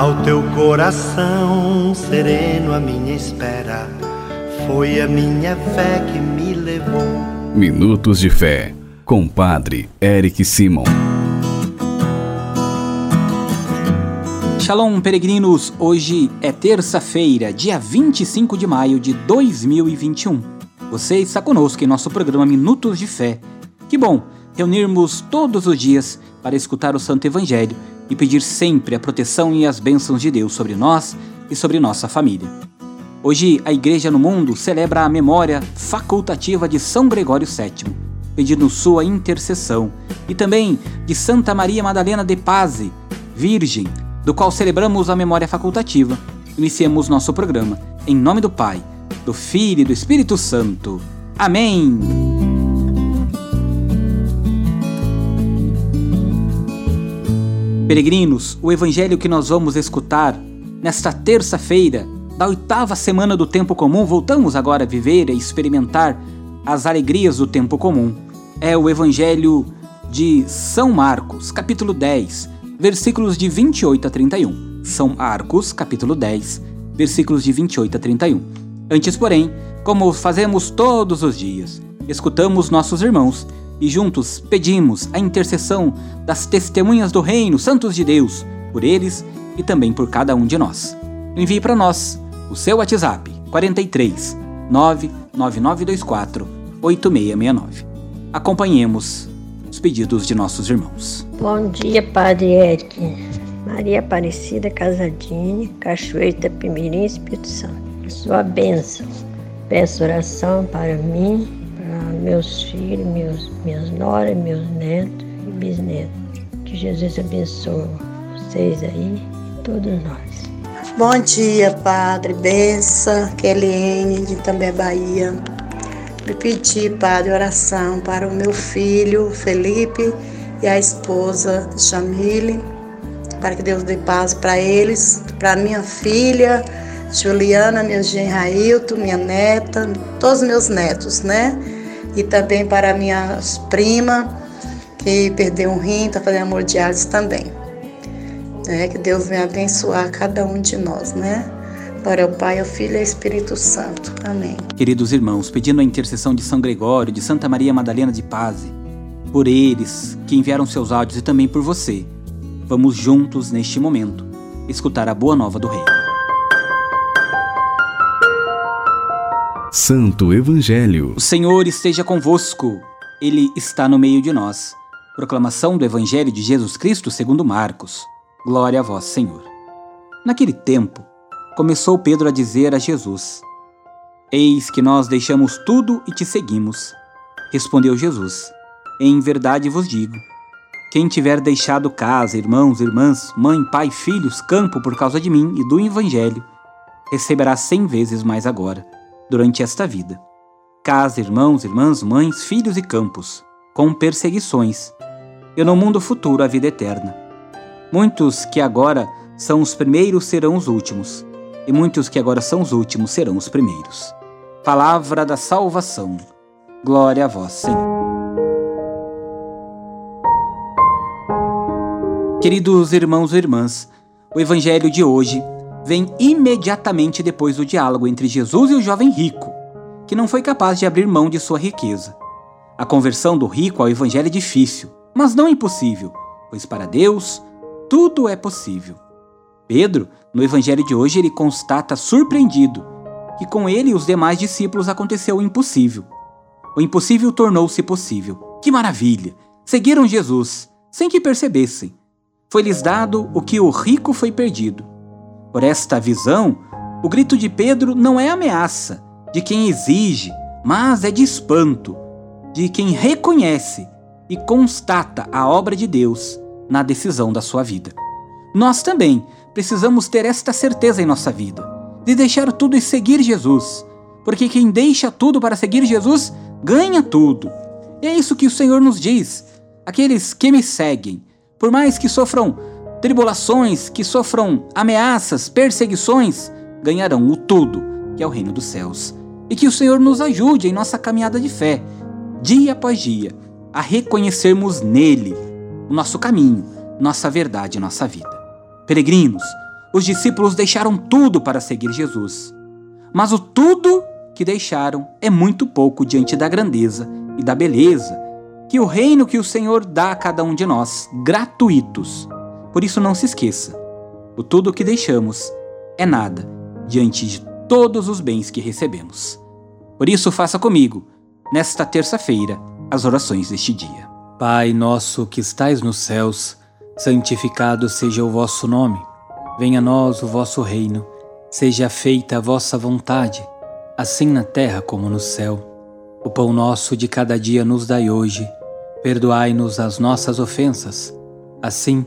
Ao teu coração sereno, a minha espera foi a minha fé que me levou. Minutos de Fé, com Padre Eric Simon. Shalom, peregrinos! Hoje é terça-feira, dia 25 de maio de 2021. Você está conosco em nosso programa Minutos de Fé. Que bom reunirmos todos os dias para escutar o Santo Evangelho e pedir sempre a proteção e as bênçãos de Deus sobre nós e sobre nossa família. Hoje, a Igreja no Mundo celebra a memória facultativa de São Gregório VII, pedindo sua intercessão, e também de Santa Maria Madalena de Paz, Virgem, do qual celebramos a memória facultativa, iniciemos nosso programa. Em nome do Pai, do Filho e do Espírito Santo. Amém! Peregrinos, o evangelho que nós vamos escutar nesta terça-feira da oitava semana do tempo comum, voltamos agora a viver e experimentar as alegrias do tempo comum. É o evangelho de São Marcos, capítulo 10, versículos de 28 a 31. São Marcos, capítulo 10, versículos de 28 a 31. Antes, porém, como fazemos todos os dias, escutamos nossos irmãos e juntos pedimos a intercessão das testemunhas do Reino, santos de Deus, por eles e também por cada um de nós. Envie para nós o seu WhatsApp 43 99924 8669. Acompanhemos os pedidos de nossos irmãos. Bom dia, Padre Eric. Maria Aparecida Casadini, Cachoeira Pimirim, Espírito Santo. Sua bênção. Peço oração para mim, meus filhos, meus, minhas noras, meus netos e bisnetos. Que Jesus abençoe vocês aí e todos nós. Bom dia, Padre. Benção, Keliene, de Também Bahia. Me pedi, Padre, oração para o meu filho, Felipe, e a esposa Jamile, para que Deus dê paz para eles, para minha filha Juliana, meu genro Railton, minha neta, todos os meus netos, né? E também para minha prima, que perdeu um rim, está fazendo hemodiálise também. É, que Deus venha abençoar cada um de nós, né? Glória ao Pai, ao Filho e ao Espírito Santo. Amém. Queridos irmãos, pedindo a intercessão de São Gregório, de Santa Maria Madalena de Paz, por eles que enviaram seus áudios e também por você. Vamos juntos neste momento escutar a boa nova do Rei. Santo Evangelho. O Senhor esteja convosco. Ele está no meio de nós. Proclamação do Evangelho de Jesus Cristo segundo Marcos. Glória a vós, Senhor. Naquele tempo, começou Pedro a dizer a Jesus: Eis que nós deixamos tudo e te seguimos. Respondeu Jesus: em verdade vos digo: quem tiver deixado casa, irmãos, irmãs, mãe, pai, filhos, campo por causa de mim e do Evangelho, receberá cem vezes mais agora, durante esta vida. Casa, irmãos, irmãs, mães, filhos e campos, com perseguições, e no mundo futuro a vida eterna. Muitos que agora são os primeiros serão os últimos, e muitos que agora são os últimos serão os primeiros. Palavra da salvação. Glória a vós, Senhor. Queridos irmãos e irmãs, o evangelho de hoje vem imediatamente depois do diálogo entre Jesus e o jovem rico, que não foi capaz de abrir mão de sua riqueza. A conversão do rico ao evangelho é difícil, mas não impossível, pois para Deus tudo é possível. Pedro, no evangelho de hoje, ele constata surpreendido que com ele e os demais discípulos aconteceu o impossível. O impossível tornou-se possível. Que maravilha! Seguiram Jesus, sem que percebessem foi-lhes dado o que o rico foi perdido. Por esta visão, o grito de Pedro não é ameaça de quem exige, mas é de espanto de quem reconhece e constata a obra de Deus na decisão da sua vida. Nós também precisamos ter esta certeza em nossa vida, de deixar tudo e seguir Jesus, porque quem deixa tudo para seguir Jesus ganha tudo. E é isso que o Senhor nos diz: aqueles que me seguem por mais que sofram tribulações, que sofram ameaças, perseguições, ganharão o tudo, que é o reino dos céus. E que o Senhor nos ajude em nossa caminhada de fé, dia após dia, a reconhecermos nele o nosso caminho, nossa verdade nossa vida. Peregrinos, os discípulos deixaram tudo para seguir Jesus. Mas o tudo que deixaram é muito pouco diante da grandeza e da beleza que o reino que o Senhor dá a cada um de nós, gratuitos. Por isso não se esqueça: o tudo que deixamos é nada diante de todos os bens que recebemos. Por isso, faça comigo, nesta terça-feira, as orações deste dia. Pai nosso que estais nos céus, santificado seja o vosso nome. Venha a nós o vosso reino. Seja feita a vossa vontade, assim na terra como no céu. O pão nosso de cada dia nos dai hoje. Perdoai-nos as nossas ofensas, assim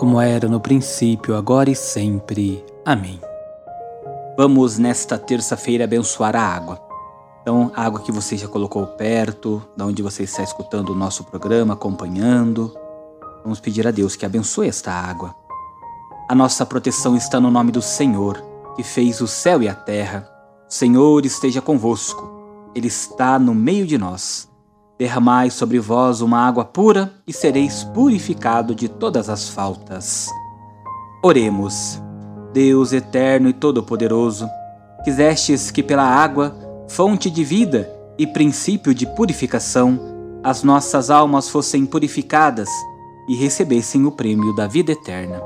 como era no princípio, agora e sempre. Amém. Vamos nesta terça-feira abençoar a água. Então, a água que você já colocou perto, da onde você está escutando o nosso programa, acompanhando. Vamos pedir a Deus que abençoe esta água. A nossa proteção está no nome do Senhor, que fez o céu e a terra. O Senhor esteja convosco. Ele está no meio de nós. Derramai sobre vós uma água pura e sereis purificado de todas as faltas. Oremos. Deus eterno e todo-poderoso, quisestes que pela água, fonte de vida e princípio de purificação, as nossas almas fossem purificadas e recebessem o prêmio da vida eterna.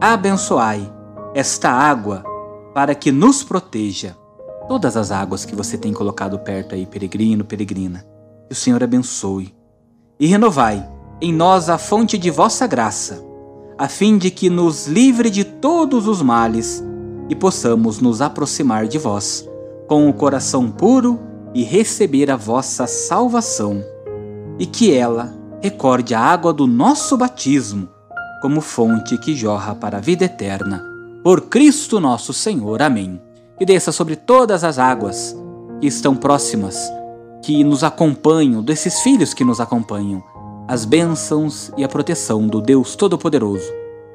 Abençoai esta água para que nos proteja. Todas as águas que você tem colocado perto aí, peregrino, peregrina, que o Senhor abençoe. E renovai em nós a fonte de vossa graça a fim de que nos livre de todos os males e possamos nos aproximar de vós com o coração puro e receber a vossa salvação, e que ela recorde a água do nosso batismo como fonte que jorra para a vida eterna. Por Cristo nosso Senhor. Amém. Que desça sobre todas as águas que estão próximas, que nos acompanham, desses filhos que nos acompanham as bênçãos e a proteção do Deus Todo-Poderoso,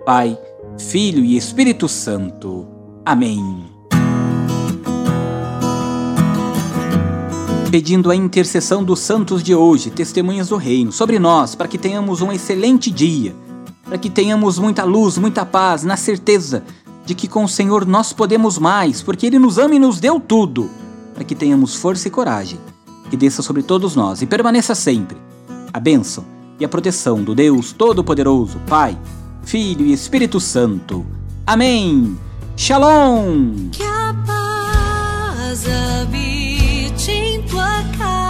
Pai, Filho e Espírito Santo. Amém. Pedindo a intercessão dos santos de hoje, testemunhas do Reino, sobre nós, para que tenhamos um excelente dia, para que tenhamos muita luz, muita paz, na certeza de que com o Senhor nós podemos mais, porque Ele nos ama e nos deu tudo, para que tenhamos força e coragem, que desça sobre todos nós e permaneça sempre a bênção e a proteção do Deus Todo-Poderoso, Pai, Filho e Espírito Santo. Amém. Shalom. Que a paz habite em tua casa,